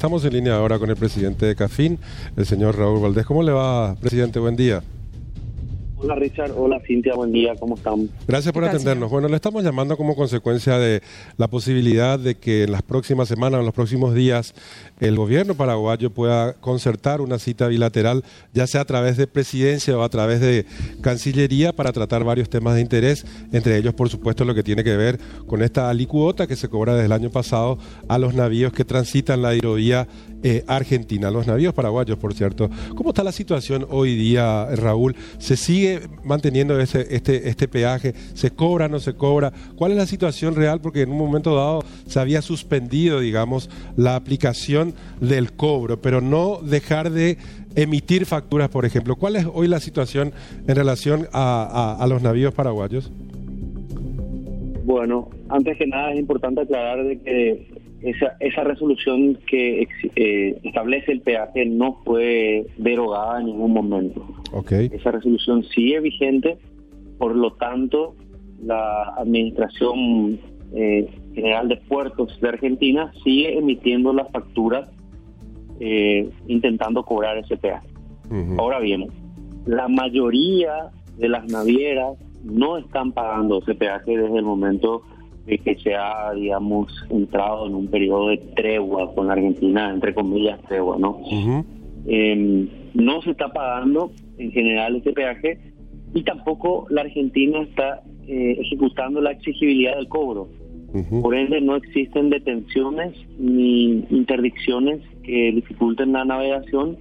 Estamos en línea ahora con el presidente de CAFIN, el señor Raúl Valdés. ¿Cómo le va, presidente? Buen día. Hola Richard, hola Cintia, buen día, ¿cómo están? Gracias por atendernos. Bueno, le estamos llamando como consecuencia de la posibilidad de que en las próximas semanas, en los próximos días, el gobierno paraguayo pueda concertar una cita bilateral, ya sea a través de presidencia o a través de Cancillería, para tratar varios temas de interés, entre ellos, por supuesto, lo que tiene que ver con esta alicuota que se cobra desde el año pasado a los navíos que transitan la hidrovía eh, argentina, los navíos paraguayos, por cierto. ¿Cómo está la situación hoy día, Raúl? ¿Se sigue manteniendo ese, este, este peaje? ¿Se cobra, no se cobra? ¿Cuál es la situación real? Porque en un momento dado se había suspendido, digamos, la aplicación del cobro, pero no dejar de emitir facturas, por ejemplo. ¿Cuál es hoy la situación en relación a, a los navíos paraguayos? Bueno, antes que nada es importante aclarar de que esa, esa resolución que eh, establece el peaje no fue derogada en ningún momento. Okay. Esa resolución sigue vigente, por lo tanto, la Administración eh, General de Puertos de Argentina sigue emitiendo las facturas eh, intentando cobrar ese peaje. Ahora bien, la mayoría de las navieras no están pagando ese peaje desde el momento que se ha, digamos, entrado en un periodo de tregua con la Argentina, entre comillas, tregua, ¿no? Em, no se está pagando en general este peaje y tampoco la Argentina está eh, ejecutando la exigibilidad del cobro. Por ende, no existen detenciones ni interdicciones que dificulten la navegación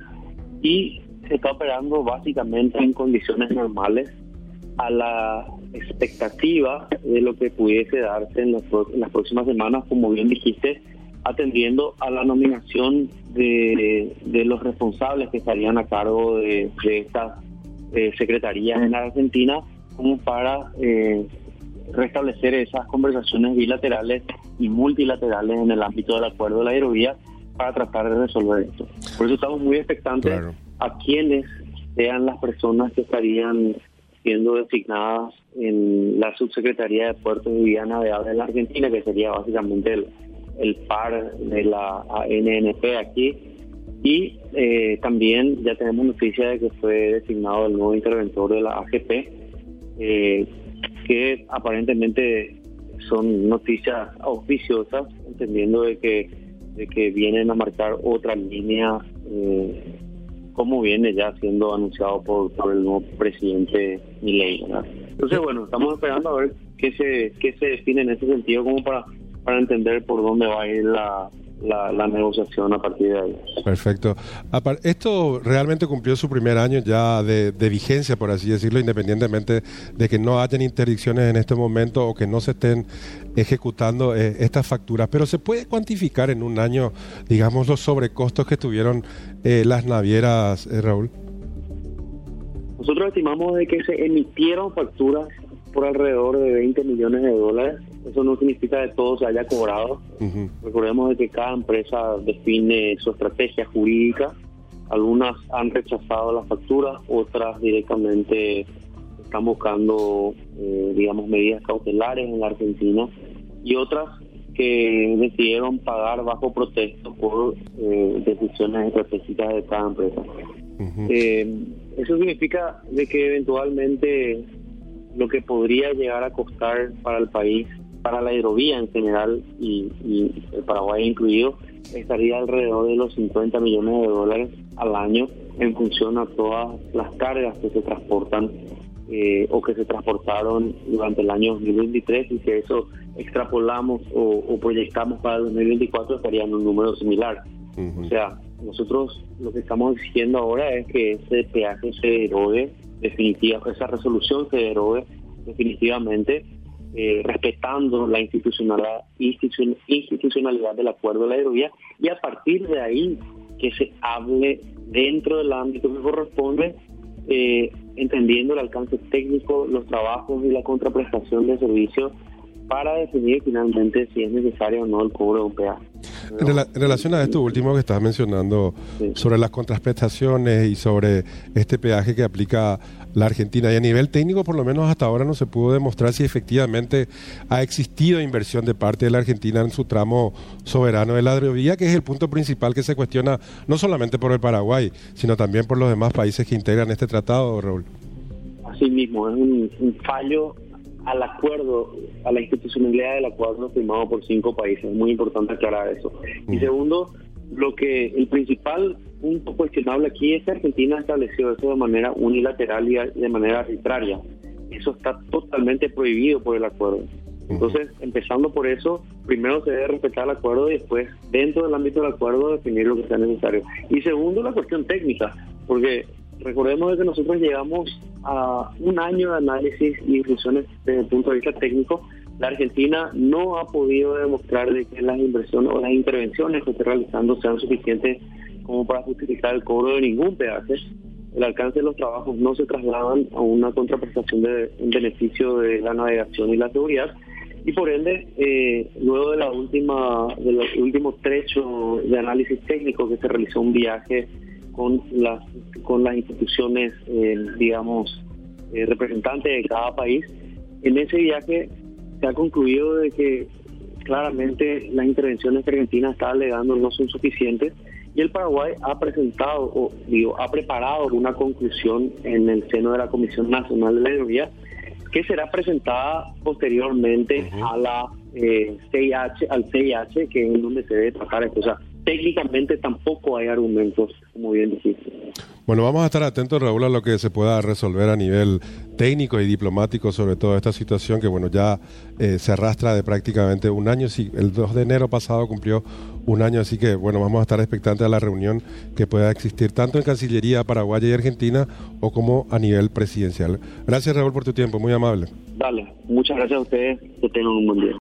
y se está operando básicamente en condiciones normales a la expectativa de lo que pudiese darse en, las próximas semanas, como bien dijiste, atendiendo a la nominación de, los responsables que estarían a cargo de, estas eh, secretarías en Argentina, como para eh, restablecer esas conversaciones bilaterales y multilaterales en el ámbito del acuerdo de la aerovía para tratar de resolver esto. Por eso estamos muy expectantes a quienes sean las personas que estarían siendo designadas en la subsecretaría de Puertos y Vía Navegable de la Argentina, que sería básicamente el, par de la ANNP aquí. Y eh, también ya tenemos noticia de que fue designado el nuevo interventor de la AGP, eh, que aparentemente son noticias auspiciosas, entendiendo de que, de que vienen a marcar otra línea. Eh, como viene ya siendo anunciado por, el nuevo presidente Milei. Entonces, bueno, estamos esperando a ver qué se, qué se define en ese sentido como para, para entender por dónde va a ir la, la, negociación a partir de ahí. Perfecto. Esto realmente cumplió su primer año ya de, vigencia, por así decirlo, independientemente de que no hayan interdicciones en este momento o que no se estén ejecutando eh, estas facturas. Pero se puede cuantificar en un año, digamos, los sobrecostos que tuvieron eh, las navieras, eh, Raúl. Nosotros estimamos de que se emitieron facturas por alrededor de 20 millones de dólares. Eso no significa que todo se haya cobrado. Recordemos de que cada empresa define su estrategia jurídica. Algunas han rechazado las facturas, otras directamente están buscando, eh, digamos, medidas cautelares en la Argentina y otras que decidieron pagar bajo protesto por eh, decisiones estratégicas de cada empresa. Eh, eso significa de que eventualmente lo que podría llegar a costar para el país, para la hidrovía en general y, el Paraguay incluido, estaría alrededor de los 50 millones de dólares al año en función a todas las cargas que se transportan eh, o que se transportaron durante el año 2023 y que eso extrapolamos o, proyectamos para el 2024 estaría en un número similar. O sea, nosotros lo que estamos exigiendo ahora es que ese peaje se derogue definitiva, esa resolución se derogue definitivamente, eh, respetando la institucionalidad, institucionalidad del acuerdo de la aerovía y a partir de ahí que se hable dentro del ámbito que corresponde, eh, entendiendo el alcance técnico, los trabajos y la contraprestación de servicios para definir finalmente si es necesario o no el cobro de un peaje. En, relación a esto último que estás mencionando, sobre las contraprestaciones y sobre este peaje que aplica la Argentina, y a nivel técnico, por lo menos hasta ahora no se pudo demostrar si efectivamente ha existido inversión de parte de la Argentina en su tramo soberano de la hidrovía, que es el punto principal que se cuestiona no solamente por el Paraguay, sino también por los demás países que integran este tratado, Raúl. Así mismo, es un fallo al acuerdo, a la institucionalidad del acuerdo firmado por cinco países. Es muy importante aclarar eso. Y segundo, lo que el principal punto cuestionable aquí es que Argentina estableció eso de manera unilateral y de manera arbitraria. Eso está totalmente prohibido por el acuerdo. Entonces, empezando por eso, primero se debe respetar el acuerdo y después, dentro del ámbito del acuerdo, definir lo que sea necesario. Y segundo, la cuestión técnica, porque recordemos que nosotros llegamos a un año de análisis y discusiones desde el punto de vista técnico. La Argentina no ha podido demostrar de que las inversiones o las intervenciones que está realizando sean suficientes como para justificar el cobro de ningún peaje. El alcance de los trabajos no se trasladan a una contraprestación de, en beneficio de la navegación y la seguridad. Y por ende, eh, luego de la última, de los últimos trecho de análisis técnico que se realizó un viaje con las con las instituciones, eh, digamos, eh, representantes de cada país. En ese viaje se ha concluido de que claramente las intervenciones que Argentina está alegando no son suficientes y el Paraguay ha presentado, o digo, ha preparado una conclusión en el seno de la Comisión Nacional de la Hidrovía que será presentada posteriormente a la eh, CIH, al CIH, que es donde se debe tratar esto. O sea, técnicamente tampoco hay argumentos, como bien dijiste. Bueno, vamos a estar atentos, Raúl, a lo que se pueda resolver a nivel técnico y diplomático sobre toda esta situación que, bueno, ya eh, se arrastra de prácticamente un año. Sí, el 2 de enero pasado cumplió un año, así que, bueno, vamos a estar expectantes a la reunión que pueda existir tanto en Cancillería Paraguaya y Argentina o como a nivel presidencial. Gracias, Raúl, por tu tiempo, muy amable. Dale, muchas gracias a ustedes, que tengan un buen día.